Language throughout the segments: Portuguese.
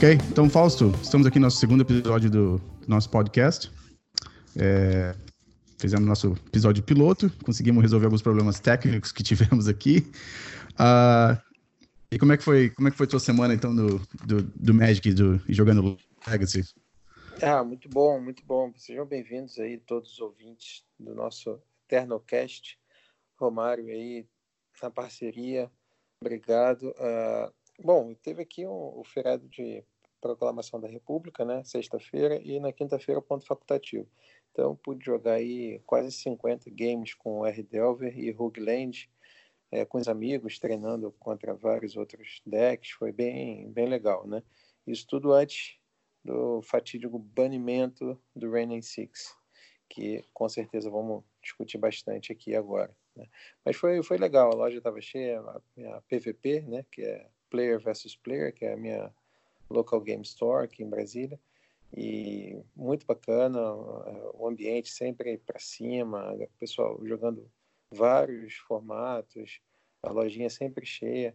Ok, então Fausto, estamos aqui no nosso segundo episódio do, nosso podcast. É, fizemos nosso episódio piloto, conseguimos resolver alguns problemas técnicos que tivemos aqui. Uh, e como é que foi, como é que foi tua semana então do, do, do Magic do, e jogando Legacy? Ah, muito bom, muito bom. Sejam bem-vindos aí todos os ouvintes do nosso Eternocast. Romário aí na parceria, obrigado. Uh, bom, teve aqui um, o feriado de proclamação da República, né? Sexta-feira e na quinta-feira ponto facultativo. Então pude jogar aí quase 50 games com R Delver e Rogueland, é, com os amigos, treinando contra vários outros decks. Foi bem, bem legal, né? Isso tudo antes do fatídico banimento do Reigning Six, que com certeza vamos discutir bastante aqui agora. Né? Mas foi, foi legal, a loja estava cheia, a, a PVP, né? Que é Player versus Player, que é a minha local game store aqui em Brasília. E muito bacana, o ambiente sempre para cima, pessoal jogando vários formatos, a lojinha sempre cheia.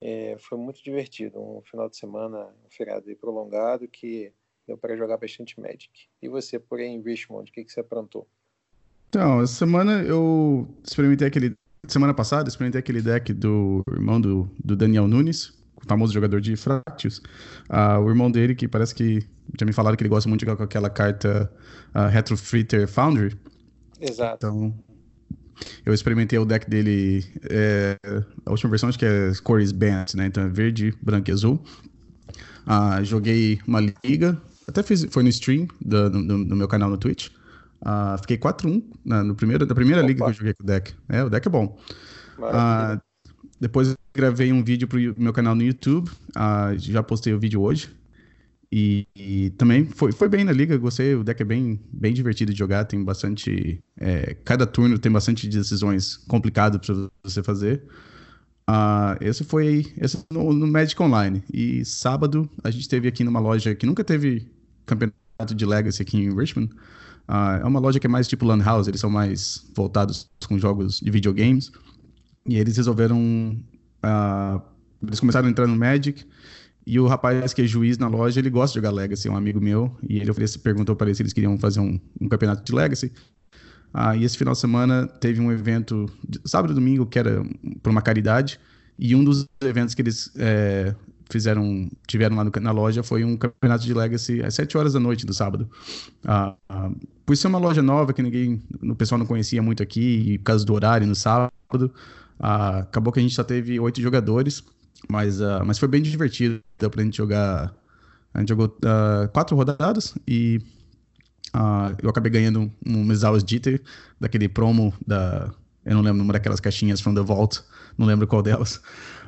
É, foi muito divertido, um final de semana, um feriado prolongado que deu para jogar bastante Magic. E você, por aí em Richmond, o que, que você aprontou? Então, essa semana eu experimentei aquele. Semana passada, experimentei aquele deck do irmão do, do Daniel Nunes, famoso jogador de Fractious. Uh, o irmão dele, que parece que já me falaram que ele gosta muito de jogar com aquela carta uh, Retro Fritter Foundry. Exato. Então, eu experimentei o deck dele. É, a última versão acho que é cores Band, né? Então é verde, branco e azul. Uh, joguei uma liga, até fiz, foi no stream do, do, do meu canal no Twitch. Uh, fiquei 4-1 na, no primeiro, da primeira Opa. liga que eu joguei com o deck. É, o deck é bom. Uh, depois gravei um vídeo pro meu canal no YouTube. Uh, já postei o vídeo hoje. E, e, também foi, foi bem na liga, gostei. O deck é bem, bem divertido de jogar. Tem bastante. É, cada turno tem bastante decisões complicadas para você fazer. Uh, esse foi esse no, no, Magic Online. E sábado a gente teve aqui numa loja que nunca teve campeonato de Legacy aqui em Richmond. Uh, é uma loja que é mais tipo Lan House, eles são mais voltados com jogos de videogames. E eles resolveram. Uh, eles começaram a entrar no Magic. E o rapaz que é juiz na loja, ele gosta de jogar Legacy, é um amigo meu. E ele oferece, perguntou para eles se eles queriam fazer um, um campeonato de Legacy. Ah, e esse final de semana teve um evento, sábado e domingo, que era por uma caridade. E um dos eventos que eles é, fizeram, tiveram lá no, na loja foi um campeonato de Legacy às 7 horas da noite do sábado. Ah, ah, por ser uma loja nova que ninguém, o pessoal não conhecia muito aqui, e por causa do horário no sábado, ah, acabou que a gente só teve oito jogadores, mas, uh, mas foi bem divertido. Deu pra gente jogar. A gente jogou uh, quatro rodadas e uh, eu acabei ganhando um, Misaus Jitter, daquele promo da. Eu não lembro número daquelas caixinhas from the Vault, não lembro qual delas.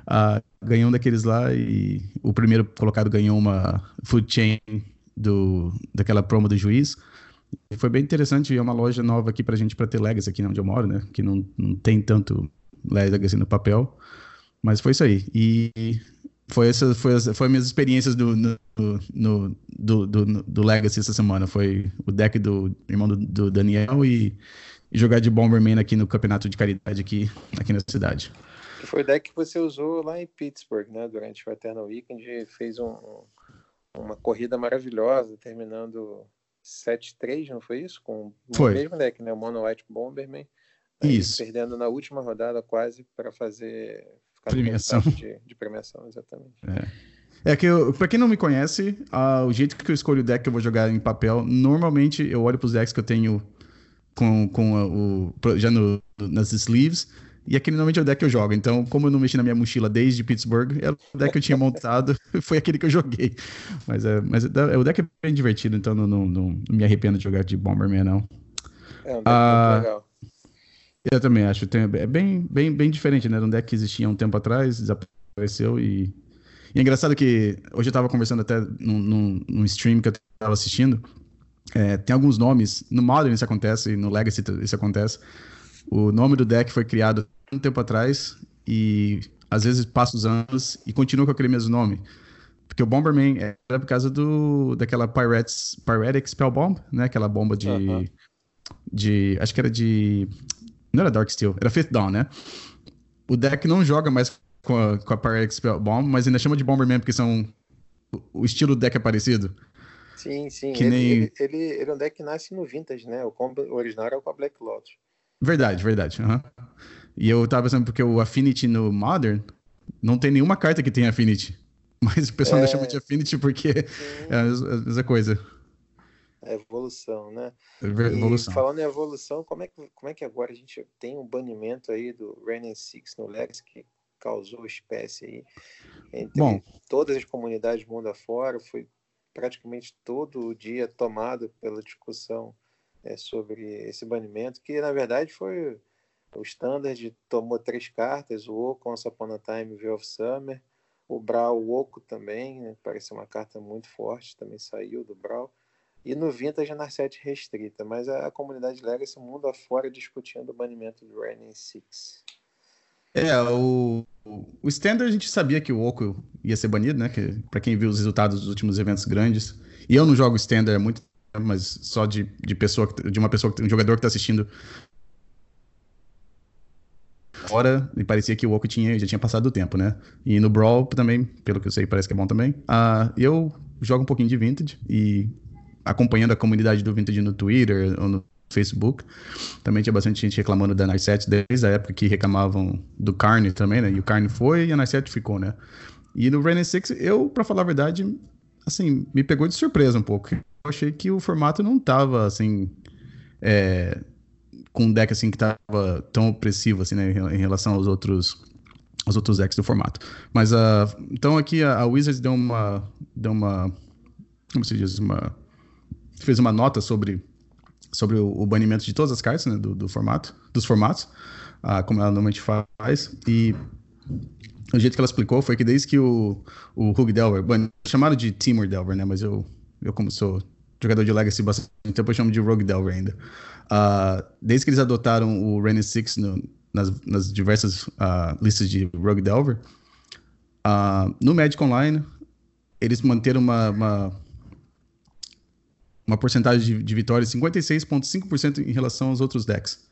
Uh, ganhei um daqueles lá e o primeiro colocado ganhou uma food chain do, daquela promo do juiz. E foi bem interessante, é uma loja nova aqui pra gente, pra ter Legacy aqui onde eu moro, né? Que não, não tem tanto Legacy no papel. Mas foi isso aí. E foi essa foi, foi minhas experiências do, no, no, do, do, do, Legacy essa semana. Foi o deck do irmão do, do Daniel e, e, jogar de Bomberman aqui no campeonato de caridade aqui, aqui na cidade. Foi o deck que você usou lá em Pittsburgh, né? Durante o Eternal Weekend, fez um, uma corrida maravilhosa, terminando 7-3, não foi isso? Com foi. o mesmo deck, né? O Mono White Bomberman. Isso. Perdendo na última rodada quase para fazer premiação. De, de, premiação, exatamente. É. É que, eu, pra quem não me conhece, uh, o jeito que eu escolho o deck que eu vou jogar em papel, normalmente eu olho pros decks que eu tenho com, com o, já no, nas sleeves, e aquele normalmente é o deck que eu jogo. Então, como eu não mexi na minha mochila desde Pittsburgh, era o deck que eu tinha montado, foi aquele que eu joguei. Mas, é, mas é, o deck é bem divertido, então não, não, não, me arrependo de jogar de Bomberman, não. É um deck uh, muito legal. Eu também acho. Tem, é bem, bem, bem diferente, né? Era um deck que existia um tempo atrás, desapareceu e. E é engraçado que hoje eu estava conversando até num, num, num, stream que eu estava assistindo. É, tem alguns nomes. No Modern isso acontece, no Legacy isso acontece. O nome do deck foi criado um tempo atrás e às vezes passa os anos e continua com aquele mesmo nome. Porque o Bomberman era por causa do, daquela Pirates, Piratic Spell Bomb, né? Aquela bomba de, uh -huh. de. Acho que era de não era Dark Steel, era Fifth Dawn, né? O deck não joga mais com a, com a Pyrex Bomb, mas ainda chama de Bomberman porque são o estilo do deck é parecido? Sim, sim. Que ele, nem... ele, ele, ele, é um deck que nasce no Vintage, né? O, combo, o original era com a Black Lotus. Verdade, verdade. Uhum. E eu tava pensando, porque o Affinity no Modern não tem nenhuma carta que tenha Affinity. Mas o pessoal é... chama de Affinity porque sim. é a mesma coisa. É evolução, né? É evolução. E falando em evolução, como é, que, como é que agora a gente tem um banimento aí do Reigning Six no Legacy que causou espécie aí entre Bom, todas as comunidades do mundo afora, foi praticamente todo o dia tomado pela discussão é, sobre esse banimento, que na verdade foi o Standard tomou três cartas, o Oco, Once Upon a Time, View of Summer, o Brawl, o Oco também, né, parece uma carta muito forte, também saiu do Brawl, e no Vintage a Narset restrita, mas a, a comunidade Legacy mundo afora discutindo o banimento do Reigning Six. É, o, o Standard a gente sabia que o Oco ia ser banido, né? Que, pra quem viu os resultados dos últimos eventos grandes. E eu não jogo Standard muito mas só de, de pessoa, de uma pessoa, um jogador que tá assistindo fora, e parecia que o Oco tinha, já tinha passado o tempo, né? E no Brawl também, pelo que eu sei, parece que é bom também. Uh, eu jogo um pouquinho de Vintage e acompanhando a comunidade do Vintage no Twitter ou no Facebook. Também tinha bastante gente reclamando da Narset desde a época que reclamavam do Carne também, né? E o Carne foi e a Narset ficou, né? E no Rain 6, eu, para falar a verdade, assim, me pegou de surpresa um pouco. Eu achei que o formato não tava, assim, é, com um deck, assim, que tava tão opressivo, assim, né? Em relação aos outros os outros decks do formato. Mas, uh, então aqui a, a Wizards deu uma, deu uma, como se diz, uma, fez uma nota sobre sobre o, o, banimento de todas as cartas, né, do, do formato, dos formatos, ah, como ela normalmente faz, e o jeito que ela explicou foi que desde que o, o Hug Delver, chamaram de Timur Delver, né, mas eu, eu como sou jogador de Legacy bastante tempo, eu chamo de Rogue Delver ainda. Uh, desde que eles adotaram o Six no, nas, nas, diversas uh, listas de Rogue Delver, uh, no Magic Online, eles manteram uma, uma uma porcentagem de, de vitórias 56,5% em relação aos outros decks.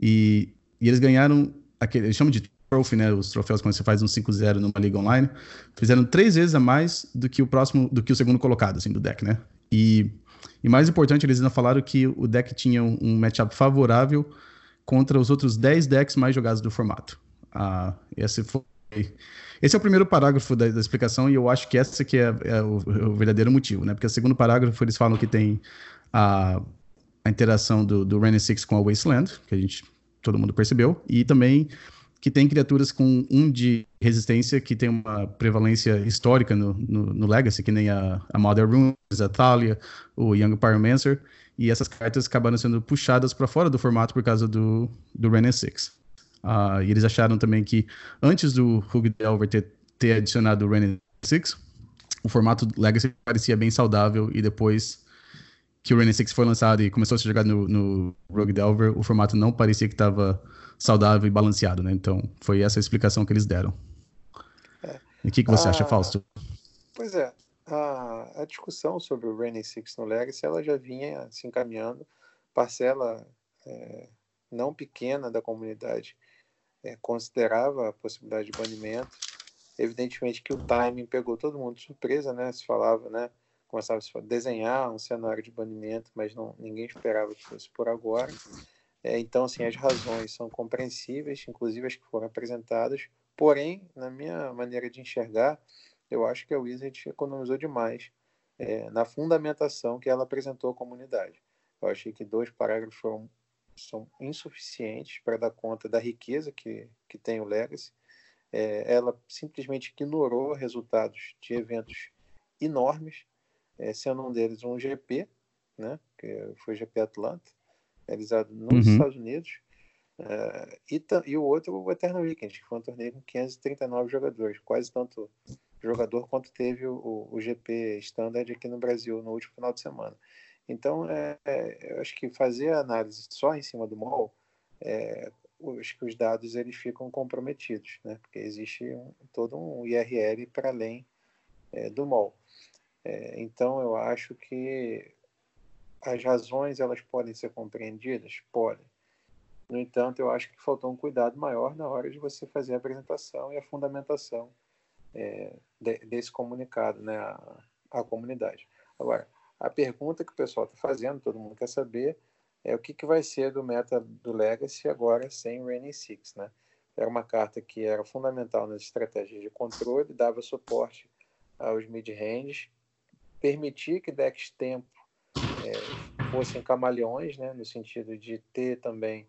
E, e eles ganharam, aquele, eles chamam de trophy, né, os troféus quando você faz um 5-0 numa liga online, fizeram três vezes a mais do que o próximo, do que o segundo colocado, assim, do deck, né? E, e mais importante, eles ainda falaram que o deck tinha um, um matchup favorável contra os outros 10 decks mais jogados do formato. Ah, esse foi esse é o primeiro parágrafo da, da explicação e eu acho que essa que é, é o, o, verdadeiro motivo, né? Porque o segundo parágrafo eles falam que tem a, a interação do, do Reign Six com a Wasteland, que a gente todo mundo percebeu, e também que tem criaturas com um de resistência que tem uma prevalência histórica no, no, no Legacy, que nem a, a Mother Runes, a Thalia, o Young Pyromancer, e essas cartas acabaram sendo puxadas para fora do formato por causa do, do Reign Six. Uh, e eles acharam também que antes do Hug Delver ter, ter adicionado o Reign 6, o formato Legacy parecia bem saudável e depois que o Reign 6 foi lançado e começou a ser jogado no, no Rogue Delver, o formato não parecia que estava saudável e balanceado, né? Então foi essa a explicação que eles deram. É. E o que, que você ah, acha, Fausto? Pois é, a, a discussão sobre o Reign 6 no Legacy ela já vinha se encaminhando, parcela é, não pequena da comunidade é, considerava a possibilidade de banimento. Evidentemente que o timing pegou todo mundo de surpresa, né? Se falava, né? Começava a desenhar um cenário de banimento, mas não, ninguém esperava que fosse por agora. É, então, assim, as razões são compreensíveis, inclusive as que foram apresentadas. Porém, na minha maneira de enxergar, eu acho que a Wizard economizou demais é, na fundamentação que ela apresentou à comunidade. Eu achei que dois parágrafos foram são insuficientes para dar conta da riqueza que, que tem o Legacy. É, ela simplesmente ignorou resultados de eventos enormes, é, sendo um deles um GP, né, que foi o GP Atlanta, realizado nos uhum. Estados Unidos, é, e, e, o outro o Eternal Weekend, que foi um torneio com 539 jogadores, quase tanto jogador quanto teve o, o GP Standard aqui no Brasil no último final de semana. Então, é, é, eu acho que fazer a análise só em cima do MOL, é, acho que os dados eles ficam comprometidos, né? porque existe um, todo um IRL para além é, do MOL. É, então, eu acho que as razões elas podem ser compreendidas? Podem. No entanto, eu acho que faltou um cuidado maior na hora de você fazer a apresentação e a fundamentação é, de, desse comunicado né, à, à, comunidade. Agora, a pergunta que o pessoal está fazendo, todo mundo quer saber, é o que, que vai ser do meta do Legacy agora sem Raining Six, né? Era uma carta que era fundamental nas estratégias de controle, dava suporte aos mid-range, permitia que decks tempo é, fossem camaleões, né? No sentido de ter também,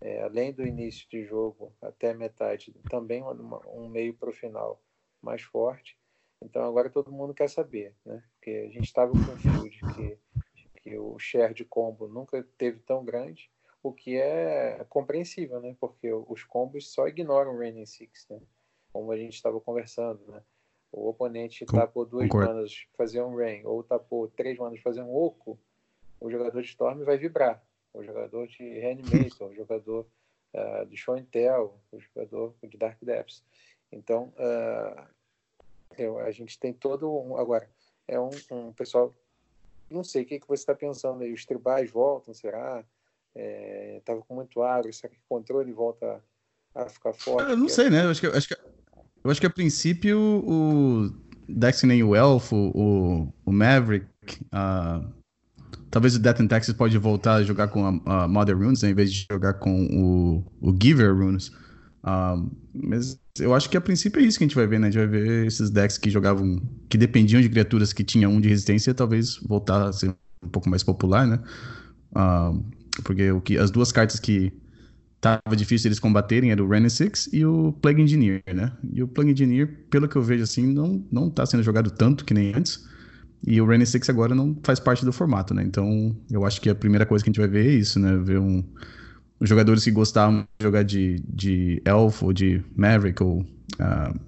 é, além do início de jogo até metade, também uma, um meio para o final mais forte. Então agora todo mundo quer saber, né? Porque a gente estava com o field que que o share de combo nunca teve tão grande, o que é compreensível, né? Porque os combos só ignoram o Raining Six, né? Como a gente estava conversando, né? O oponente Com, tapou duas concordo. manas fazer um Rain, ou tapou três manas fazer um Oco, o jogador de Storm vai vibrar. O jogador de Reanimator, o jogador uh, de Show and Tell, o jogador de Dark Depths. Então, uh, eu, a gente tem todo um. Agora, é um, um pessoal não sei, o que, que você está pensando aí? Os tribais voltam, será? Estava é, com muito agro, será que o controle volta a ficar forte? Eu não sei, né? Eu acho que, acho que, eu acho que a princípio o Destiny o Elfo, o, o Maverick, uh, talvez o Death and Taxes pode voltar a jogar com a, a Mother Runes, né, em vez de jogar com o, o Giver Runes. Uh, mas eu acho que a princípio é isso que a gente vai ver, né? A gente vai ver esses decks que jogavam, que dependiam de criaturas que tinham um de resistência, talvez voltar a ser um pouco mais popular, né? Uh, porque o que, as duas cartas que tava difícil eles combaterem era o Renin Six e o Plague Engineer, né? E o Plague Engineer, pelo que eu vejo assim, não, não tá sendo jogado tanto que nem antes. E o Renin Six agora não faz parte do formato, né? Então eu acho que a primeira coisa que a gente vai ver é isso, né? Ver um os jogadores que gostavam de jogar de, de Elf ou de Maverick ou uh,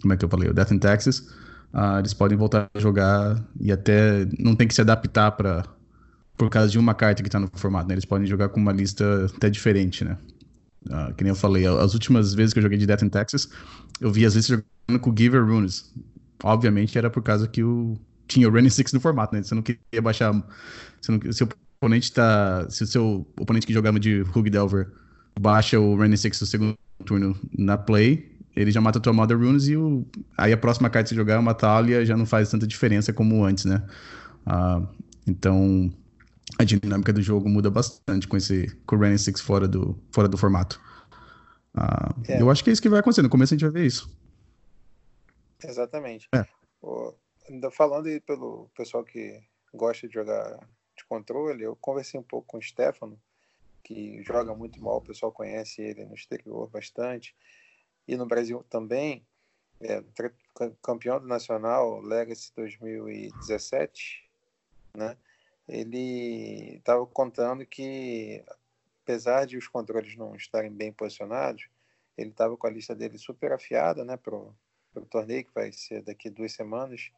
como é que eu falei, o Death in Texas, uh, eles podem voltar a jogar e até não tem que se adaptar para por causa de uma carta que está no formato, né? Eles podem jogar com uma lista até diferente, né? Uh, que nem eu falei, as últimas vezes que eu joguei de Death in Texas, eu vi às vezes jogando com Giver Runes. Obviamente era por causa que o tinha o Running Six no formato, né? Você não queria baixar. Você não, se oponente tá. Se o seu oponente que jogava de Hug Delver baixa o Rainy Six no segundo turno na play, ele já mata a tua Mother Runes e o, aí a próxima carta que você jogar é uma Talia já não faz tanta diferença como antes, né? Uh, então a dinâmica do jogo muda bastante com esse com o Rainy Six fora do, fora do formato. Uh, é. Eu acho que é isso que vai acontecer. No começo a gente vai ver isso. Exatamente. É. falando aí pelo pessoal que gosta de jogar controle, eu conversei um pouco com o Stefano, que joga muito mal, o pessoal conhece ele no exterior bastante, e no Brasil também, é, campeão do Nacional Legacy 2017, né? Ele estava contando que, apesar de os controles não estarem bem posicionados, ele estava com a lista dele super afiada, né, para o torneio que vai ser daqui duas semanas.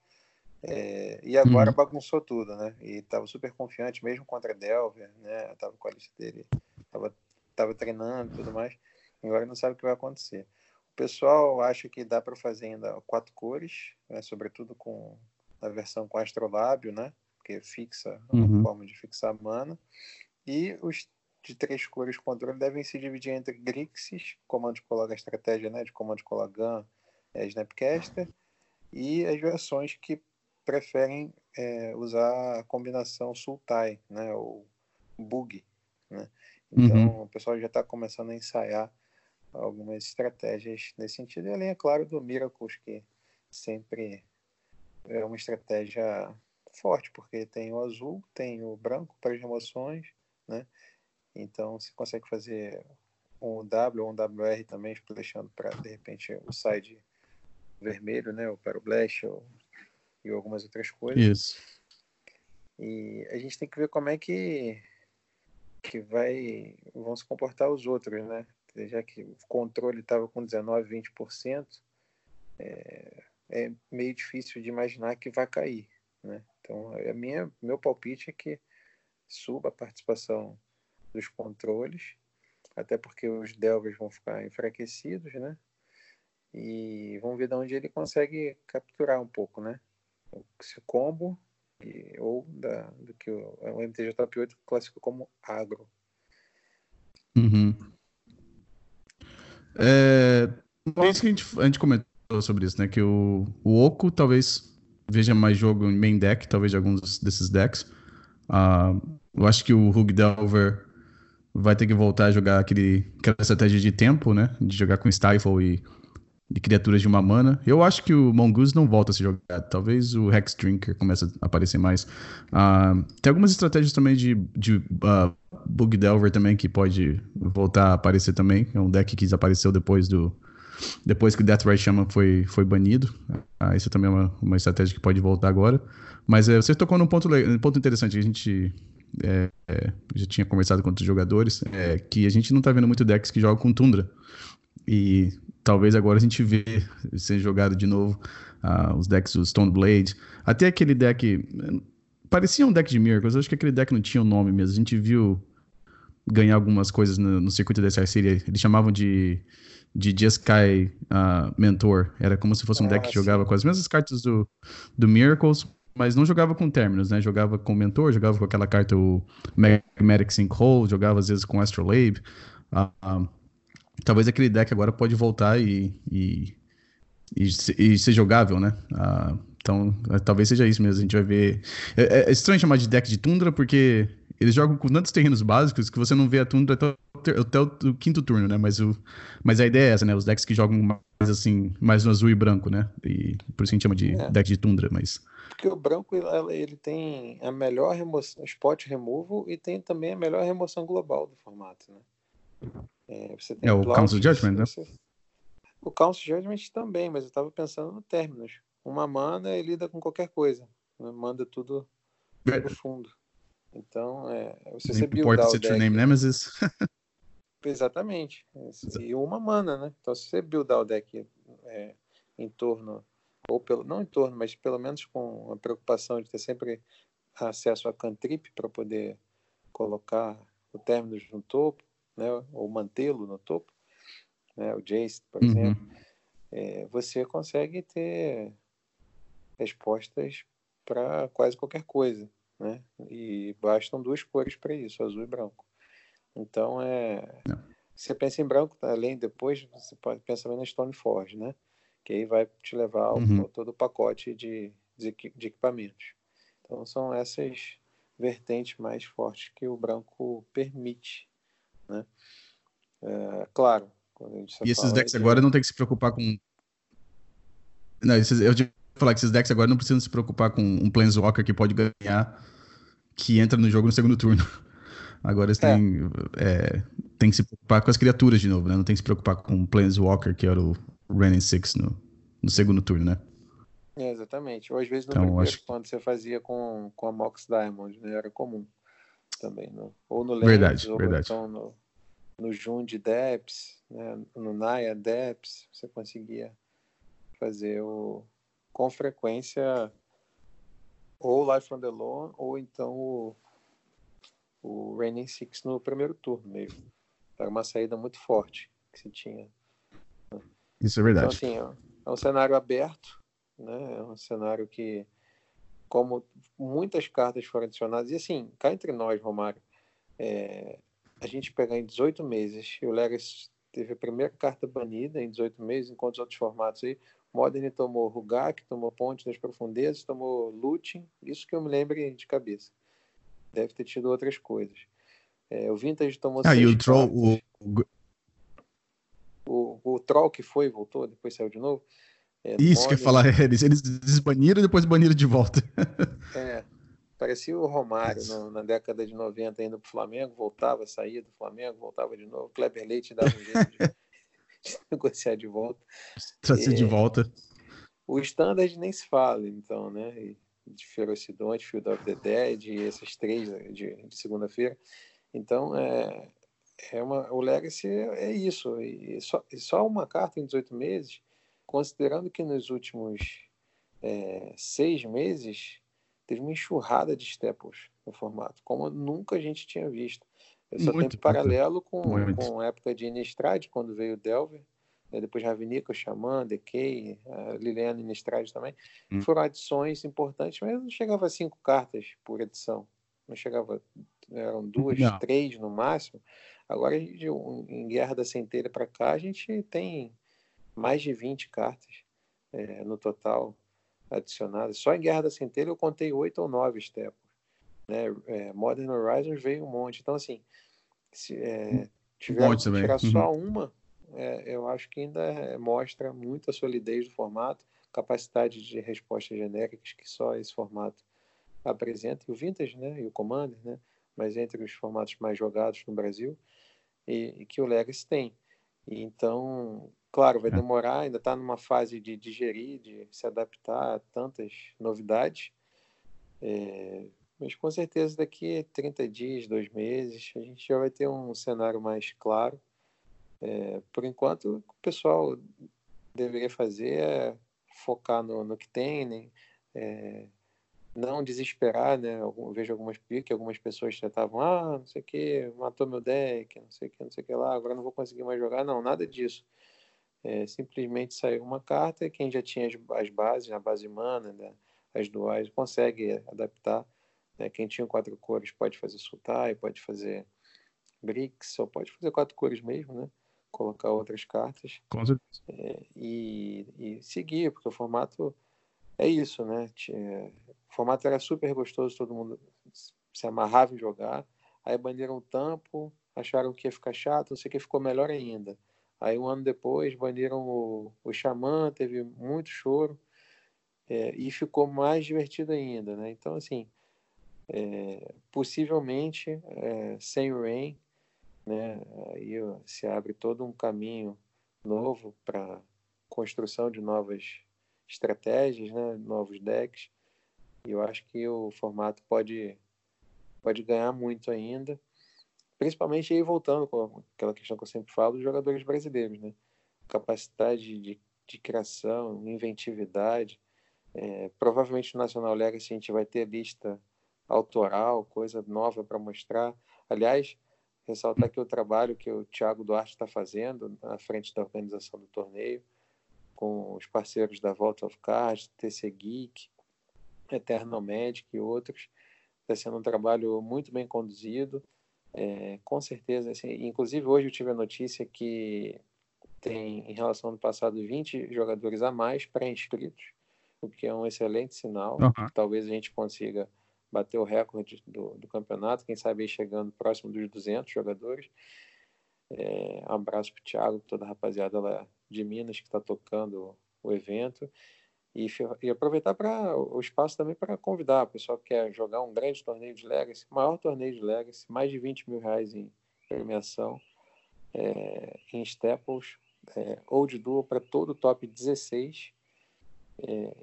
É, e agora uhum. bagunçou tudo, né? E tava super confiante, mesmo contra Delver, né? Tava com a lista dele, tava, tava treinando e tudo mais. Agora não sabe o que vai acontecer. O pessoal acha que dá para fazer ainda quatro cores, né? sobretudo com a versão com astrolábio, né? Porque fixa, uhum. uma forma de fixar mana. E os de três cores controle devem se dividir entre Grixis, comando de colar estratégia, né? De comando de colar Gun, é, Snapcaster, e as versões que preferem é, usar a combinação Sultai, né, ou Bug, né? Então uhum. o pessoal já está começando a ensaiar algumas estratégias nesse sentido, e além, é claro, do Miracles, que sempre é uma estratégia forte, porque tem o azul, tem o branco para as remoções, né? Então você consegue fazer um W ou um WR também, deixando para de repente o side vermelho, né? Ou para o Blast, ou e algumas outras coisas. Isso. E a gente tem que ver como é que, que vai, vão se comportar os outros, né? Já que o controle estava com 19, 20%, é, é meio difícil de imaginar que vai cair, né? Então, a minha, meu palpite é que suba a participação dos controles, até porque os Delvers vão ficar enfraquecidos, né? E vamos ver de onde ele consegue capturar um pouco, né? Esse combo e, ou da, do que o, o MTJ Top 8 classifica como agro. Uhum. É, isso que a gente, a gente comentou sobre isso, né? Que o, o Oco talvez veja mais jogo em main deck, talvez de alguns desses decks. Uh, eu acho que o Hug Delver vai ter que voltar a jogar aquele, aquela estratégia de tempo, né? De jogar com Stifle e, e criaturas de uma mana. Eu acho que o Mongoose não volta a se jogar. Talvez o Hex Drinker comece a aparecer mais. Uh, tem algumas estratégias também de, de uh, Bug Delver também que pode voltar a aparecer também. É um deck que desapareceu depois do depois que o Death Ray Shaman foi, foi banido. Ah, isso também é uma, uma estratégia que pode voltar agora. Mas é, você tocou num ponto, um ponto interessante que a gente é, é, já tinha conversado com outros jogadores, é, que a gente não está vendo muito decks que jogam com Tundra. E talvez agora a gente vê ser jogado de novo uh, os decks do Stone Blade. Até aquele deck. Parecia um deck de Miracles, acho que aquele deck não tinha um nome mesmo. A gente viu ganhar algumas coisas no, no circuito da SR Eles chamavam de de Jeskai uh, Mentor. Era como se fosse um deck que jogava com as mesmas cartas do, do Miracles, mas não jogava com Terminus, né? Jogava com Mentor, jogava com aquela carta o Magmatic Sinkhole, jogava às vezes com Astrolabe. Uh, uh, talvez aquele deck agora pode voltar e, e, e, e ser jogável, né? Uh, então, é, talvez seja isso mesmo. A gente vai ver. É, é, é, estranho chamar de deck de Tundra, porque eles jogam com tantos terrenos básicos que você não vê a Tundra até o, até o quinto turno, né? Mas, o, mas a ideia é essa, né? Os decks que jogam mais assim, mais no azul e branco, né? E por isso a gente chama de é. deck de Tundra, mas. Porque o branco ele tem a melhor remoção, spot removal e tem também a melhor remoção global do formato, né? É, é o Council Judgment, né? Você... O Council Judgment também, mas eu tava pensando no Terminus. Uma mana ele lida com qualquer coisa. Né? Manda tudo no fundo. Então, é, você ser buildar o deck... Name Nemesis. Exatamente. E uma mana, né? Então, se você buildar o deck é, em torno, ou pelo, não em torno, mas pelo menos com a preocupação de ter sempre acesso a cantrip para poder colocar o término no topo, né? ou mantê-lo no topo, né? o Jace, por uhum. exemplo, é, você consegue ter respostas para quase qualquer coisa, né? E bastam duas cores para isso, azul e branco. Então é, você pensa em branco, tá? além depois você pode pensar na Stoneforge, né? Que aí vai te levar ao, uhum. todo o pacote de, de, de equipamentos. Então são essas vertentes mais fortes que o branco permite, né? É, claro. e esses decks de... agora não tem que se preocupar com não, esses, eu falar que esses decks agora não precisam se preocupar com um Planeswalker que pode ganhar, que entra no jogo no segundo turno. Agora eles têm, é. É, tem que se preocupar com as criaturas de novo, né? Não tem que se preocupar com um Planeswalker, que era o Renin Six no, no segundo turno, né? É, exatamente. Ou às vezes no então, primeiro, acho... quando você fazia com, com a Mox Diamond, né? Era comum também. No, ou no Lens, verdade, ou verdade. então no, no Jund Depths, né? no Naya Depths, você conseguia fazer o, com frequência ou Life on the Lawn ou então o, o Raining Six no primeiro turno mesmo. Era uma saída muito forte que se tinha. Isso é verdade. Então, assim, é um cenário aberto, né? é um cenário que, como muitas cartas foram adicionadas, e assim, cá entre nós, Romário, é, a gente pegar em 18 meses, e o Legacy teve a primeira carta banida em 18 meses, enquanto os outros formatos aí, Modern tomou Rugak, tomou Ponte das Profundezas, tomou Lutin, isso que eu me lembre de cabeça. Deve ter tido outras coisas. É, o Vintage tomou Ah, e o Troll. O... o... O, Troll que foi, voltou, depois saiu de novo. É, isso que eu ia falar, eles, eles desbaniram e depois baniram de volta. é, parecia o Romário no, na década de 90 indo pro Flamengo, voltava, saía do Flamengo, voltava de novo. Kleber Leite dava um jeito de negociar de volta. Trazer é, de volta. O standard nem se fala, então, né? De Ferocidonte, Field of the Dead, esses três de, de segunda-feira. Então, é, é uma, o Legacy é isso. E só, e só uma carta em 18 meses, considerando que nos últimos é, seis meses teve uma enxurrada de staples no formato, como nunca a gente tinha visto. Eu só muito, tenho paralelo com, com a época de Innistrad, quando veio o Delver, né, depois Ravenica, Xamã, Decay, Liliana Innistrad também. Hum. Foram adições importantes, mas não chegava a cinco cartas por edição. Não chegava, eram duas, não. três no máximo. Agora, em Guerra da Centelha para cá, a gente tem mais de 20 cartas. é, no total adicionadas. Só em Guerra da Centelha eu contei oito ou nove stepos. Né? É, Modern Horizons veio um monte. Então, assim, se é, tiver um que tirar uhum. só uma, é, eu acho que ainda mostra muito a solidez do formato, capacidade de respostas genéricas que só esse formato apresenta, e o Vintage né, e o Commander, né, mas entre os formatos mais jogados no Brasil, e, e que o Legacy tem. Então, claro, vai é. demorar, ainda está numa fase de digerir, de se adaptar a tantas novidades, é, mas com certeza daqui a 30 dias, dois meses, a gente já vai ter um cenário mais claro. É, por enquanto, o pessoal deveria fazer é focar no, no que tem, né? É, não desesperar, né? Eu vejo algumas que algumas pessoas já estavam, ah, não sei o que, matou meu deck, não sei o que, não sei o que lá, agora não vou conseguir mais jogar. Não, nada disso. É, simplesmente saiu uma carta e quem já tinha as, as bases, a base mana, né? as duais, consegue adaptar. Né? Quem tinha quatro cores pode fazer Sultai, pode fazer Bricks, ou pode fazer quatro cores mesmo, né? Colocar outras cartas. Com certeza. É, e, e seguir, porque o formato é isso, né? O formato era super gostoso, todo mundo se amarrava em jogar. Aí baniram o tampo, acharam que ia ficar chato, não sei o que, ficou melhor ainda. Aí um ano depois baniram o, o Xamã, teve muito choro é, e ficou mais divertido ainda, né? Então, assim, é, possivelmente é, sem o Rain, né? Aí se abre todo um caminho novo para construção de novas estratégias, né, novos decks. E eu acho que o formato pode, pode ganhar muito ainda. Principalmente aí voltando com aquela questão que eu sempre falo dos jogadores brasileiros, né? Capacidade de, de criação, inventividade. É, provavelmente no Nacional Legacy a gente vai ter lista autoral, coisa nova para mostrar. Aliás, ressaltar aqui o trabalho que o Thiago Duarte está fazendo na frente da organização do torneio com os parceiros da Volta of Cards, TC Geek, Eternal Magic e outros. Está sendo um trabalho muito bem conduzido. É, com certeza, assim, inclusive hoje eu tive a notícia que tem, em relação ao passado, 20 jogadores a mais pré-inscritos, o que é um excelente sinal. Uhum. Talvez a gente consiga bater o recorde do, do campeonato, quem sabe chegando próximo dos 200 jogadores. É, um abraço para o Thiago, toda a rapaziada lá de Minas que está tocando o evento. E, e aproveitar para o espaço também para convidar o pessoal que quer jogar um grande torneio de Legacy, maior torneio de Legacy, mais de 20 mil reais em premiação, é, em Staples, é, ou de duo para todo o top 16, é,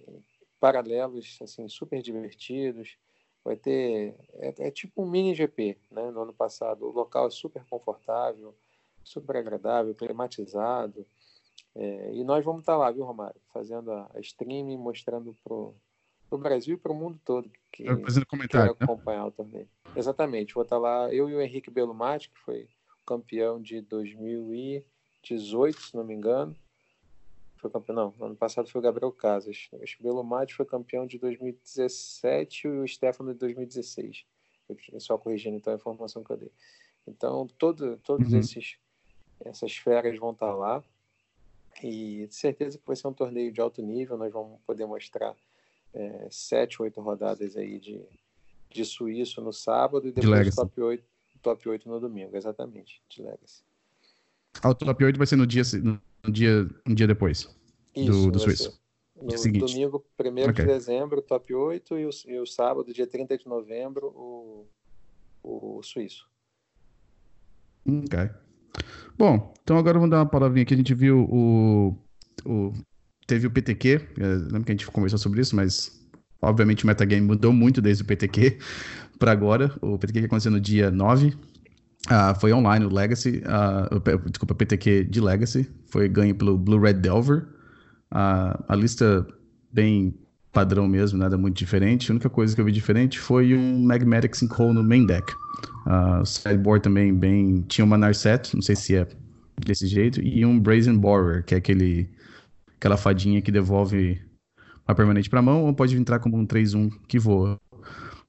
paralelos, assim, super divertidos. Vai ter, é, é, tipo um mini GP, né? No ano passado, o local é super confortável, super agradável, climatizado. É, e nós vamos estar lá, viu, Romário? Fazendo a, a streaming, mostrando pro, pro Brasil e pro mundo todo que fazendo comentário, né? acompanhar o torneio. Exatamente, vou estar lá, eu e o Henrique Belumati, que foi campeão de 2018, se não me engano. Foi campeão, não, ano passado foi o Gabriel Casas. O Belumati foi campeão de 2017 e o Stefano de 2016. Eu só corrigindo então a informação que eu dei. Então, todo, todos uhum. esses essas feras vão estar lá. E certeza que vai ser um torneio de alto nível. Nós vamos poder mostrar é, sete, oito rodadas aí de, de suíço no sábado e depois de top 8, top 8 no domingo, exatamente, de Legacy. Ah, o top 8 vai ser no dia, no dia, um dia depois Isso, do, do suíço. No seguinte. domingo, 1 okay. de dezembro, top 8, e o, e o sábado, dia 30 de novembro, o, o suíço. Ok. Bom, então agora vamos dar uma palavrinha aqui. A gente viu o. o teve o PTQ, é, lembra que a gente conversou sobre isso, mas obviamente o metagame mudou muito desde o PTQ para agora. O PTQ que aconteceu no dia 9. Uh, ah, foi online o Legacy, uh, desculpa, o PTQ de Legacy, foi ganho pelo Blue Red Delver. Uh, a lista bem padrão mesmo, nada muito diferente. A única coisa que eu vi diferente foi um Magmatic Sinkhole no main deck. Uh, o sideboard também bem. Tinha uma Narset, não sei se é desse jeito, e um Brazen Borer, que é aquele, aquela fadinha que devolve uma permanente para mão, ou pode entrar como um 3-1 que voa.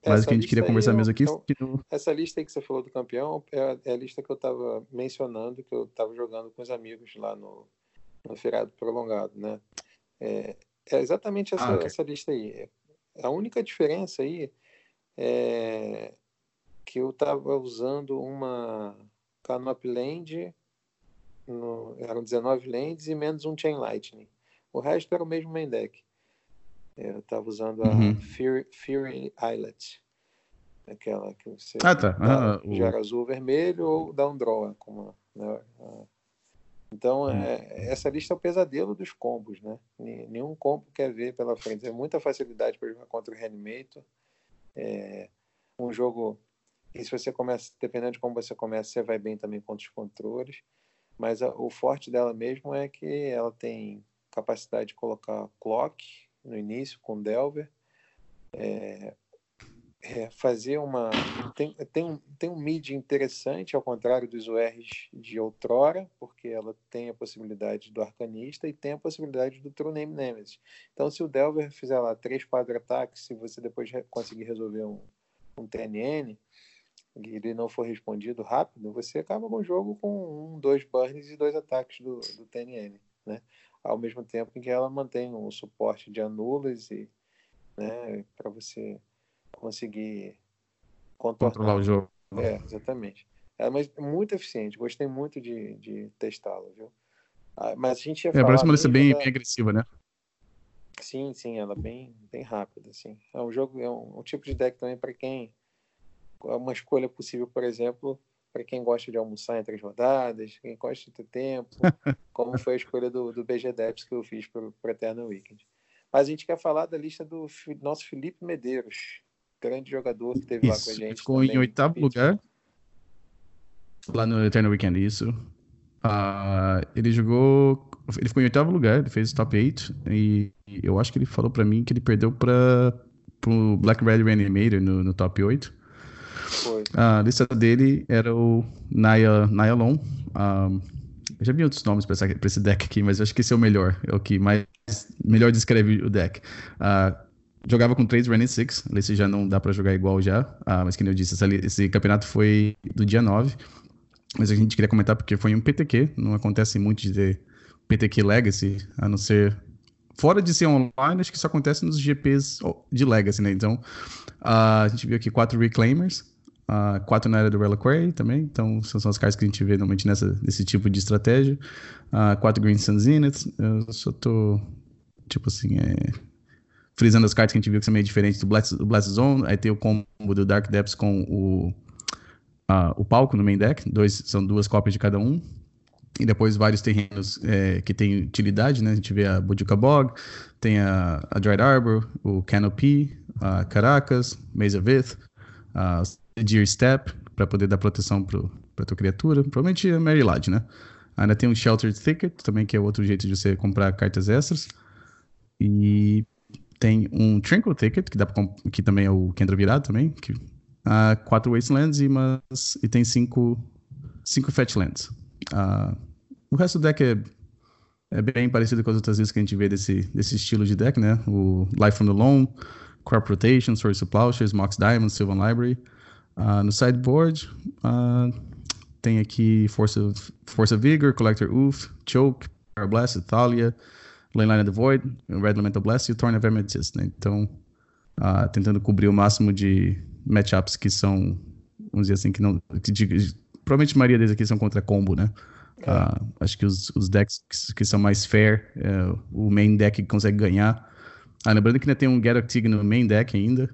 Mas o que a gente queria conversar mesmo aqui. Então, essa lista aí que você falou do campeão é, é a lista que eu estava mencionando, que eu estava jogando com os amigos lá no, no feriado prolongado, né? É, É exatamente essa, ah, okay. essa lista aí. A única diferença aí é que eu estava usando uma Canopy Land, no, eram 19 lands e menos um Chain Lightning. O resto era o mesmo main deck. Eu estava usando a uhum. Fury, Fury Islet. Aquela que você ah, tá. ah, gera o... azul ou vermelho ou dá um draw. Como, né? Então, hum. é, essa lista é o pesadelo dos combos, né? Nenhum combo quer ver pela frente. É muita facilidade para jogar contra o Reanimator. É um jogo. E se você começa, dependendo de como você começa, você vai bem também contra os controles. Mas a, o forte dela mesmo é que ela tem capacidade de colocar clock no início com Delver. É, é, fazer uma. Tem, tem, um, tem um mid interessante, ao contrário dos URs de outrora, porque ela tem a possibilidade do arcanista e tem a possibilidade do True Name Nemesis. Então, se o Delver fizer lá três, quatro ataques, se você depois conseguir resolver um, um TNN e ele não for respondido rápido, você acaba com o jogo com um, dois burns e dois ataques do, do TNN, né? Ao mesmo tempo em que ela mantém um suporte de anulas e, né, para você conseguir contornar. controlar o jogo. É, exatamente. É, mas muito eficiente, gostei muito de, de testá-la, viu? Ah, mas a gente ia é, parece uma lista bem, da... bem agressiva, né? Sim, sim, ela é bem, bem rápida, assim. É um jogo, é um, um tipo de deck também para quem é uma escolha possível, por exemplo, para quem gosta de almoçar entre as rodadas, quem gosta de ter tempo, como foi a escolha do, do BG Depths que eu fiz para o Eternal Weekend. Mas a gente quer falar da lista do nosso Felipe Medeiros, grande jogador que teve isso, lá com a gente. Ficou também, em oitavo lugar. Lá no Eternal Weekend, isso. Uh, ele jogou. Ele ficou em oitavo lugar, ele fez top 8. E eu acho que ele falou pra mim que ele perdeu pra, pro Black Red Reanimator no, no top 8. Foi. A lista dele era o Naya. Um, ah, eu já vi outros nomes pra esse deck aqui, mas eu acho que esse é o melhor. É o que mais melhor descreve o deck. Uh, jogava com três Running Six, esse já não dá para jogar igual já, ah, mas como eu disse, esse campeonato foi do dia 9, mas a gente queria comentar porque foi um PTQ, não acontece muito de ter PTQ Legacy, a não ser fora de ser online, acho que isso acontece nos GPs de Legacy, né? Então, uh, a gente viu aqui quatro Reclaimers, uh, quatro na área do Reliquary também, então são, são as cartas que a gente vê normalmente nessa, nesse tipo de estratégia. Uh, quatro Green Sun Zenith, eu só tô, tipo assim, é frisando as cartas que a gente viu que são meio diferentes do Blast, do Blast Zone. Aí tem o combo do Dark Depths com o, uh, o palco no main deck. Dois, são duas cópias de cada um. E depois vários terrenos é, que têm utilidade, né? A gente vê a Bojuka Bog, tem a, a Dried Arbor, o Canopy, a Caracas, Maze of Ith, a Deer Step, para poder dar proteção para tua criatura. Provavelmente a Mary Lodge, né? Ainda tem o Sheltered Thicket, também, que é outro jeito de você comprar cartas extras. E tem um Tranquil Ticket, que, dá pra, que também é o que entra virado também, que, uh, quatro Wastelands e, umas, e tem cinco, cinco Fetchlands. Uh, o resto do deck é, é bem parecido com as outras vezes que a gente vê desse, desse estilo de deck, né? O Life from the Loam, Crop Rotation, Source of Plowshares, Mox Diamond, Sylvan Library. Uh, no sideboard, uh, tem aqui Force of, Force of Vigor, Collector Oof, Choke, Parablast, Thalia, Leyline of the Void, Red Elemental Blast e o Torn of Amethyst, né? Então, uh, tentando cobrir o máximo de matchups que são, vamos dizer assim, que não... Que, de, provavelmente a maioria deles aqui são contra combo, né? É. Uh, acho que os, os decks que, que, são mais fair, uh, o main deck consegue ganhar. Ah, lembrando que ainda tem um Garrock Tig no main deck ainda.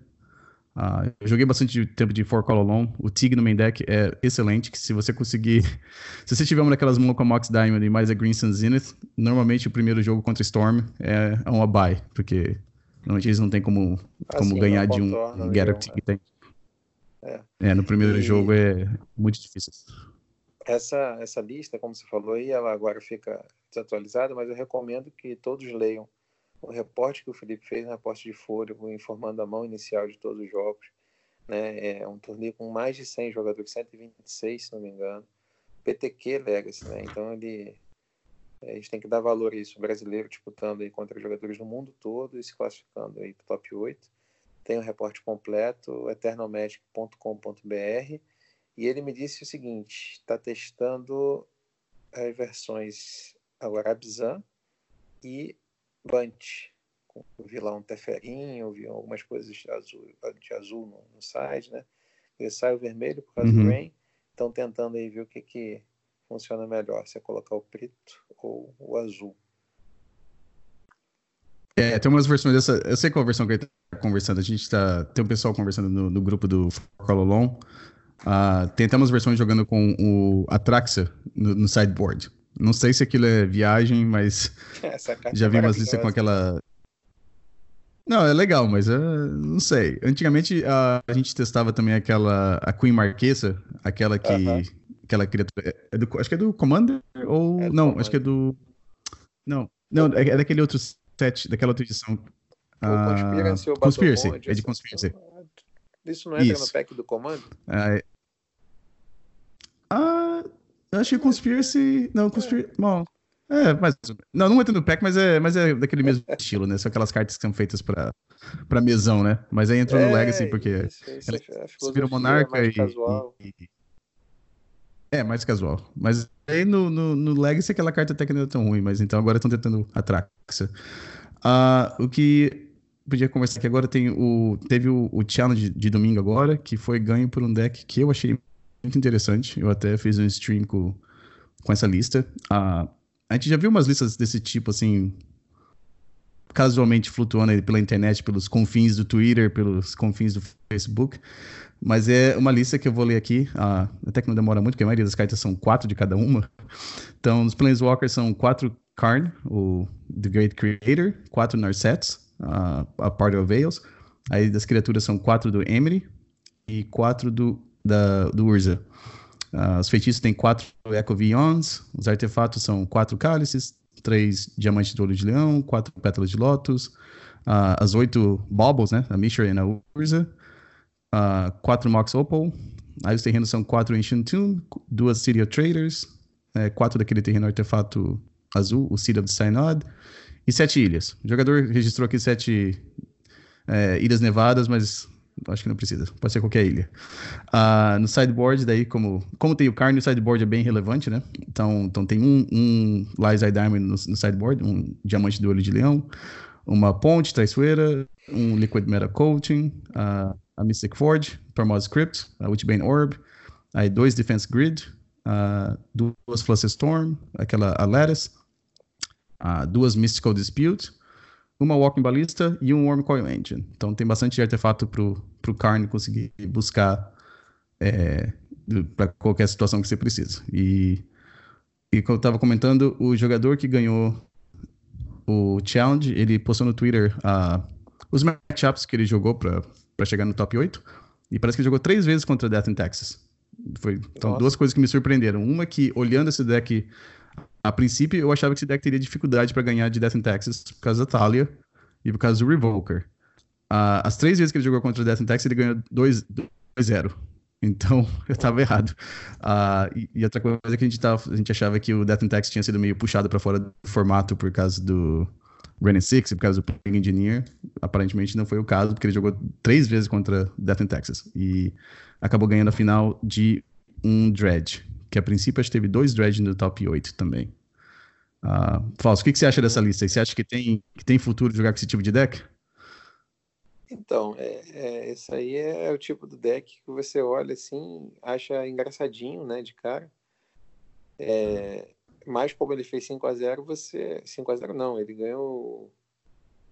Uh, eu joguei bastante tempo de Four Call Alone. O Tig no main deck é excelente, que se você conseguir... se você tiver uma daquelas mãos com a Mox Diamond e mais a Green Sun Zenith, normalmente o primeiro jogo contra Storm é, é um buy, porque normalmente eles não tem como, ah, como ganhar de um, um Garrock Tig. Tem. É. é. no primeiro e... jogo é muito difícil. Essa, essa lista, como você falou aí, ela agora fica desatualizada, mas eu recomendo que todos leiam o reporte que o Felipe fez, um reporte de fôlego, informando a mão inicial de todos os jogos. Né? É um torneio com mais de 100 jogadores, 126, se não me engano. PTQ Legacy, né? Então ele é, a gente tem que dar valor a isso. O brasileiro disputando aí contra jogadores do mundo todo e se classificando aí para top 8. Tem o um reporte completo, eternalmagic.com.br. E ele me disse o seguinte: está testando as versões agora Abzan e Bunt vi lá um teferinho, vi algumas coisas de azul, de azul no, no site, né? Ele sai o vermelho por causa uhum. do rain. Estão tentando aí ver o que, que funciona melhor, se é colocar o preto ou o azul. É, tem umas versões dessa. Eu sei qual versão que ele tá conversando. A gente tá. Tem um pessoal conversando no, no grupo do Cololon. Uh, tem até umas versões jogando com o Atraxa no, no sideboard. Não sei se aquilo é viagem, mas já vi umas listas com aquela. Não, é legal, mas uh, não sei. Antigamente uh, a gente testava também aquela a Queen Marquesa, aquela que uh -huh. aquela criatura, é do, acho que é do Commander ou é não, Commander. acho que é do não, não, é, é daquele outro set, daquela outra edição. Uh, Conspiracy ou Conspiracy, é de Conspiracy. Isso não entra Isso. no pack do comando? Ah, ah, eu achei Conspiracy. Não, Conspiracy. É. Bom. É, mas. Não, não entra no pack, mas é, mas é daquele mesmo estilo, né? São aquelas cartas que são feitas pra, pra mesão, né? Mas aí entrou é, no Legacy, porque. Isso, isso, ela, é vira monarca e, e, É, mais casual. Mas aí no, no, no Legacy aquela carta até que não é tão ruim, mas então agora estão tentando a Traxa. Uh, o que podia conversar aqui agora tem o teve o, o challenge de domingo agora que foi ganho por um deck que eu achei muito interessante. Eu até fiz um stream com, com essa lista. Uh, a gente já viu umas listas desse tipo assim casualmente flutuando pela internet pelos confins do Twitter pelos confins do Facebook. Mas é uma lista que eu vou ler aqui até que não demora muito porque a maioria das cartas são quatro de cada uma. Então os Planeswalkers são quatro Karn, o The Great Creator, quatro Narsets, uh, a Part of Veils. Aí das criaturas são quatro do Emery e quatro do, da, do Urza. Uh, os feitiços têm quatro Echo Vions, os artefatos são quatro cálices, três diamantes do olho de leão, quatro pétalas de lótus, uh, as oito baubles, né, a Mishra e a Urza, uh, quatro Mox Opal, aí os terrenos são quatro Ancient Tomb, duas City of Traders, é, quatro daquele terreno artefato azul, o Seed of the Synod, e sete ilhas. O jogador registrou aqui sete é, ilhas nevadas, mas acho que não precisa, pode ser qualquer ilha. Uh, no sideboard, daí, como, como tem o carne, o sideboard é bem relevante, né? Então, então tem um, um Lies Diamond no, no, sideboard, um diamante do olho de leão, uma ponte traiçoeira, um Liquid Meta Coating, uh, a Mystic Forge, Tormod Script, a Witchbane Orb, aí dois Defense Grid, uh, duas Fluster Storm, aquela a Lattice, duas Mystical Dispute, uma Walking Ballista e um Worm Coil Engine. Então tem bastante artefato pro, pro Karn conseguir buscar é, para qualquer situação que você precisa. E, e como eu estava comentando, o jogador que ganhou o challenge, ele postou no Twitter uh, os matchups que ele jogou para chegar no top 8. E parece que ele jogou três vezes contra Death in Texas. Foi, então, Nossa. duas coisas que me surpreenderam. Uma que, olhando esse deck a princípio, eu achava que esse deck teria dificuldade para ganhar de Death in Texas por causa da Talia e por causa do Revoker. Uh, as três vezes que ele jogou contra o Death in Texas, ele ganhou 2-0. Então, eu estava errado. Uh, e, e, outra coisa que a gente, tava, a gente achava que o Death in Texas tinha sido meio puxado para fora do formato por causa do Renin Six, por causa do Playing Engineer. Aparentemente não foi o caso, porque ele jogou três vezes contra Death in Texas. E acabou ganhando a final de um Dredge que a princípio acho que teve dois Dredge no top 8 também. Uh, Fausto, o que, que, você acha dessa lista? Você acha que tem, que tem futuro jogar com esse tipo de deck? Então, é, é, esse aí é o tipo do deck que você olha assim, acha engraçadinho, né, de cara. É, mas como ele fez 5x0, você. 5x0 não, ele ganhou.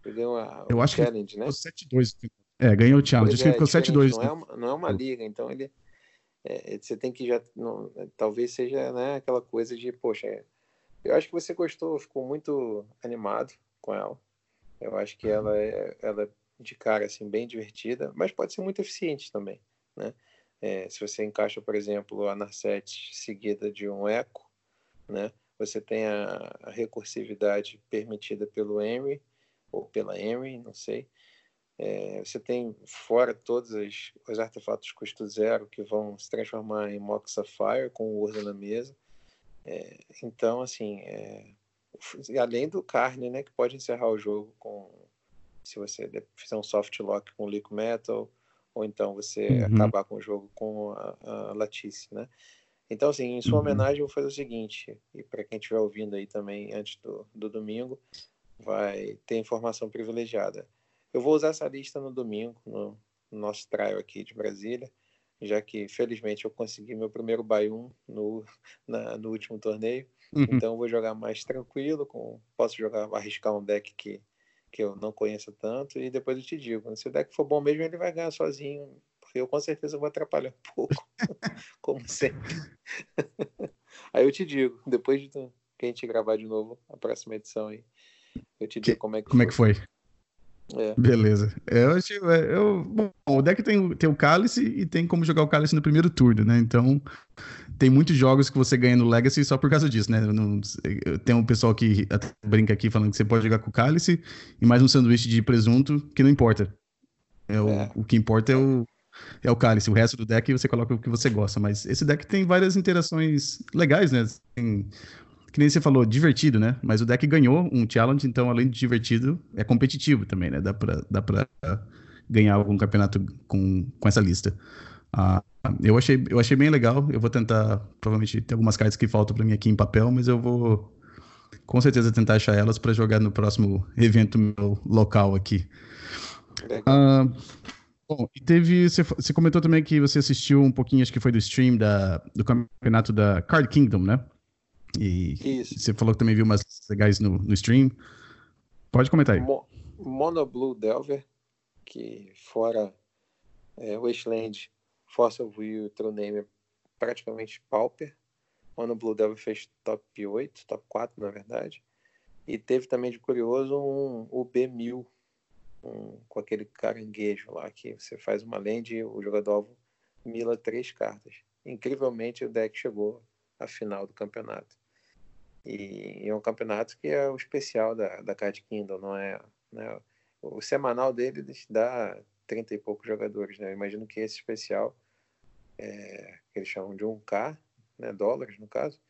Ele ganhou a, Eu acho challenge, que né? 7-2. É, ganhou o challenge. Acho que é, ficou 7-2. Não, é uma, não é uma liga, então ele é, você tem que já não, talvez seja né, aquela coisa de poxa é, eu acho que você gostou ficou muito animado com ela. Eu acho que ela é ela é de cara assim bem divertida mas pode ser muito eficiente também né? É, se você encaixa por exemplo a Narset seguida de um eco né? Você tem a, a recursividade permitida pelo Henry ou pela Henry não sei é, você tem fora todos os, os, artefatos custo zero que vão se transformar em Mox Sapphire com o Urza na mesa. É, então, assim, é, além do carne, né, que pode encerrar o jogo com se você fizer um soft lock com Liquid Metal, ou então você uhum. acabar com o jogo com a, a Latice, né? Então, assim, em sua uhum. homenagem, eu vou fazer o seguinte, e para quem estiver ouvindo aí também antes do, do domingo, vai ter informação privilegiada. Eu vou usar essa lista no domingo, no, no nosso trial aqui de Brasília, já que felizmente eu consegui meu primeiro 1 no, na, no último torneio. Uhum. Então eu vou jogar mais tranquilo, com, posso jogar, arriscar um deck que, que eu não conheço tanto, e depois eu te digo. Se o deck for bom mesmo, ele vai ganhar sozinho, porque eu com certeza vou atrapalhar um pouco, como sempre. aí eu te digo, depois de que a gente gravar de novo a próxima edição aí, eu te digo como é que como foi. é que foi. É. Beleza. É, eu, é, eu, bom, o deck tem, tem o Cálice e tem como jogar o Cálice no primeiro turno, né? Então, tem muitos jogos que você ganha no Legacy só por causa disso, né? Não, tem um pessoal que brinca aqui falando que você pode jogar com o Cálice e mais um sanduíche de presunto, que não importa. É o, é. o que importa é o, é o Cálice. O resto do deck você coloca o que você gosta. Mas esse deck tem várias interações legais, né? Tem que nem você falou, divertido, né? Mas o deck ganhou um challenge, então além de divertido, é competitivo também, né? Dá pra, dá pra ganhar algum campeonato com, com essa lista. Ah, eu, achei, eu achei bem legal. Eu vou tentar, provavelmente tem algumas cartas que faltam para mim aqui em papel, mas eu vou com certeza tentar achar elas para jogar no próximo evento meu local aqui. Ah, bom, e teve. Você, você comentou também que você assistiu um pouquinho, acho que foi do stream da, do campeonato da Card Kingdom, né? E Isso. você falou que também viu umas legais no, no stream. Pode comentar aí. Mo Mono Blue Delver, que fora é, Wasteland, Force of Will, True Name, praticamente Pauper. Mono Blue Delver fez top 8, top 4 na verdade. E teve também de curioso um, o B1000, um, com aquele caranguejo lá, que você faz uma land e o jogador alvo mila três cartas. Incrivelmente o deck chegou à final do campeonato. E, é um campeonato que é o especial da, da Card Kingdom, não é? Né? O semanal dele dá 30 e poucos jogadores, né? Eu imagino que esse especial, é, que eles chamam de 1K, né, dólares no caso,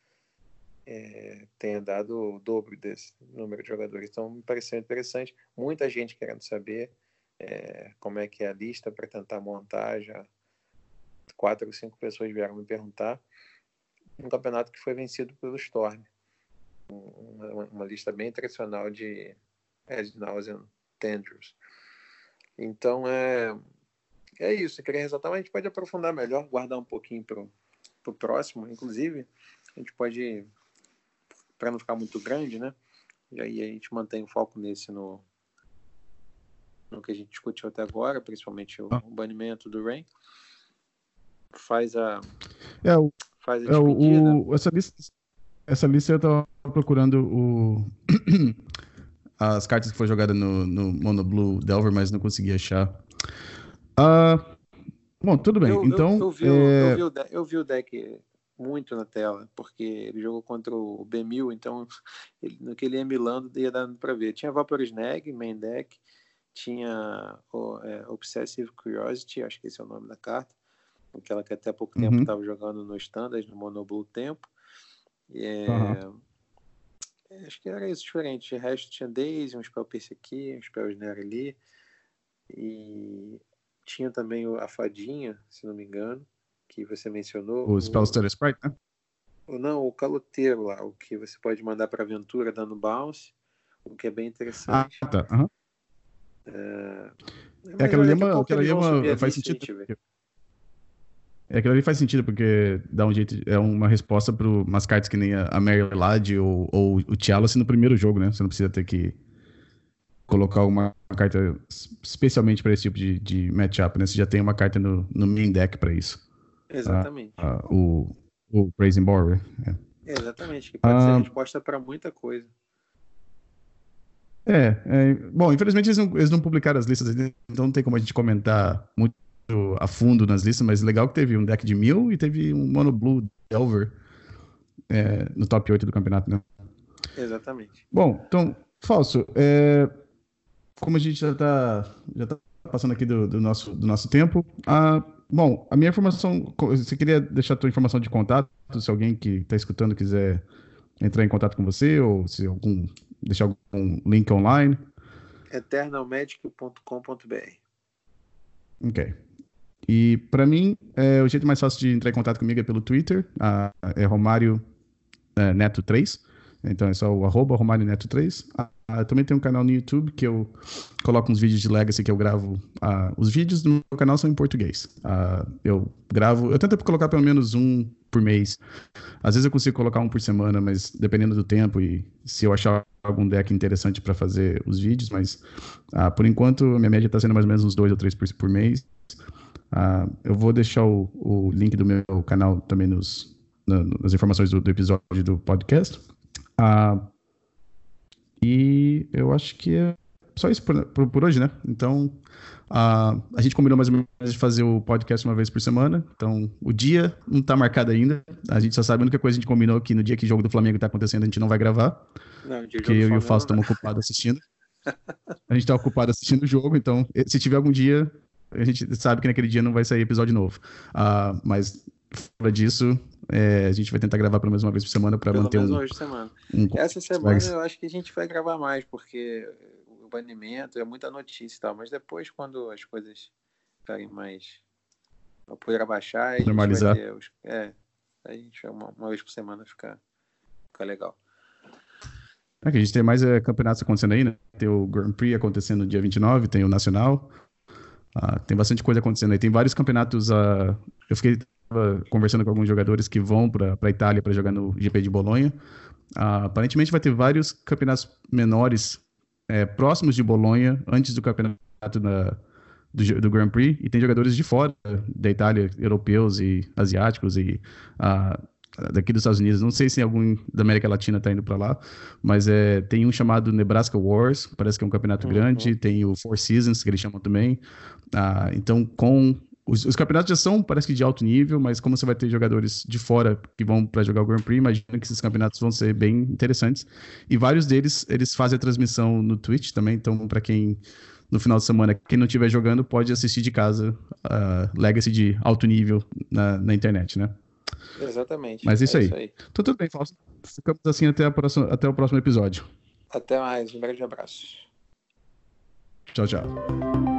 é, tenha dado o dobro desse número de jogadores. Então, me pareceu interessante. Muita gente querendo saber é, como é que é a lista para tentar montar. Já quatro ou cinco pessoas vieram me perguntar. Um campeonato que foi vencido pelo Storm uma, uma lista bem tradicional de Ed Nauseam Tendrils. Então, é, é isso. Eu queria ressaltar, mas a gente pode aprofundar melhor, guardar um pouquinho para o próximo. Inclusive, a gente pode, para não ficar muito grande, né? E aí a gente mantém o foco nesse no, no que a gente discutiu até agora, principalmente o, ah. banimento do Rain. Faz a. É, o, faz a é, o, essa lista essa lista eu tava procurando o... as cartas que foi jogada no, no Mono Blue Delver, mas não consegui achar. Uh, bom, tudo bem. Eu, então. Eu, eu, vi, é... vi o deck, eu vi o deck muito na tela, porque ele jogou contra o B1000, então ele, no que ele ia milando ia dando para ver. Tinha Vapor Snag, main deck, tinha o, é, Obsessive Curiosity, acho que esse é o nome da carta, aquela que até há pouco tempo estava uhum. jogando no Standard, no Mono Blue Tempo. É, uhum. Acho que era isso diferente. O resto tinha Daisy, um spell Pierce aqui, um spell Snare ali. E tinha também a fadinha, se não me engano, que você mencionou. O Spell Stutter Sprite, né? Não, o caloteiro lá, o que você pode mandar para aventura dando bounce, o que é bem interessante. Ah, tá. Uhum. É, é aquela lema, aquela lema faz sentido. É, aquilo ali faz sentido, porque dá um jeito. É uma resposta para umas cartas que nem a Mary Lad ou, ou o Chalice no primeiro jogo, né? Você não precisa ter que colocar uma carta especialmente para esse tipo de, de matchup, né? Você já tem uma carta no, no main deck para isso. Exatamente. Ah, ah, o, o Praising Borrower. É. Exatamente, que pode ah, ser resposta para muita coisa. É, é, bom, infelizmente eles não, eles não publicaram as listas, então não tem como a gente comentar muito a fundo nas listas, mas legal que teve um deck de mil e teve um Mono Blue Delver é, no top 8 do campeonato, né? Exatamente. Bom, então, Falso, é, como a gente já está já tá passando aqui do, do, nosso, do nosso tempo, a, bom, a minha informação, você queria deixar a tua informação de contato, se alguém que está escutando quiser entrar em contato com você, ou se algum, deixar algum link online? eternalmagic.com.br Ok. E para mim, é, o jeito mais fácil de entrar em contato comigo é pelo Twitter, a, é Romário é, Neto 3. Então é só o arroba Romário Neto 3. eu também tenho um canal no YouTube que eu coloco uns vídeos de Legacy que eu gravo. Uh, os vídeos do meu canal são em português. Uh, eu gravo, eu tento colocar pelo menos um por mês. Às vezes eu consigo colocar um por semana, mas dependendo do tempo e se eu achar algum deck interessante para fazer os vídeos, mas uh, por enquanto a minha média está sendo mais ou menos uns dois ou três por, por mês. Eu vou deixar o, o, link do meu canal também nos, na, nas informações do, do, episódio do podcast. Uh, e eu acho que é só isso por, por, por hoje, né? Então, uh, a gente combinou mais ou menos de fazer o podcast uma vez por semana. Então, o dia não está marcado ainda. A gente só sabe a única coisa que a gente combinou que no dia que o jogo do Flamengo está acontecendo, a gente não vai gravar. Não, porque eu e o Fausto estamos ocupados assistindo. A gente está ocupado assistindo o jogo, então, se tiver algum dia, a gente sabe que naquele dia não vai sair episódio novo. Uh, mas fora disso, é, a gente vai tentar gravar pelo menos uma vez por semana para manter um, uma semana. Um... Essa semana eu acho que a gente vai gravar mais, porque o banimento é muita notícia e tal, mas depois, quando as coisas ficarem mais. a poder abaixar, a normalizar. Os... É, a gente vai uma, uma vez por semana ficar, ficar legal. É a gente tem mais é, campeonatos acontecendo aí, né? Tem o Grand Prix acontecendo no dia 29, tem o Nacional. Uh, tem bastante coisa acontecendo aí. Tem vários campeonatos. Uh, eu fiquei conversando com alguns jogadores que vão para a Itália para jogar no GP de Bolonha. Uh, aparentemente vai ter vários campeonatos menores é, próximos de Bolonha antes do campeonato da, do, do, Grand Prix e tem jogadores de fora da Itália, europeus e asiáticos e uh, daqui dos Estados Unidos. Não sei se algum da América Latina está indo para lá, mas é, tem um chamado Nebraska Wars, parece que é um campeonato uhum. grande. Tem o Four Seasons que eles chamam também. Uh, então com os, os, campeonatos já são, parece que de alto nível, mas como você vai ter jogadores de fora que vão para jogar o Grand Prix, imagina que esses campeonatos vão ser bem interessantes. E vários deles, eles fazem a transmissão no Twitch também, então para quem no final de semana, quem não estiver jogando pode assistir de casa uh, Legacy de alto nível na, na internet, né? Exatamente. Mas isso, é aí. isso aí. Então tudo bem, Fausto. Ficamos assim até, a próxima, até o próximo episódio. Até mais. Um grande abraço. Tchau, tchau.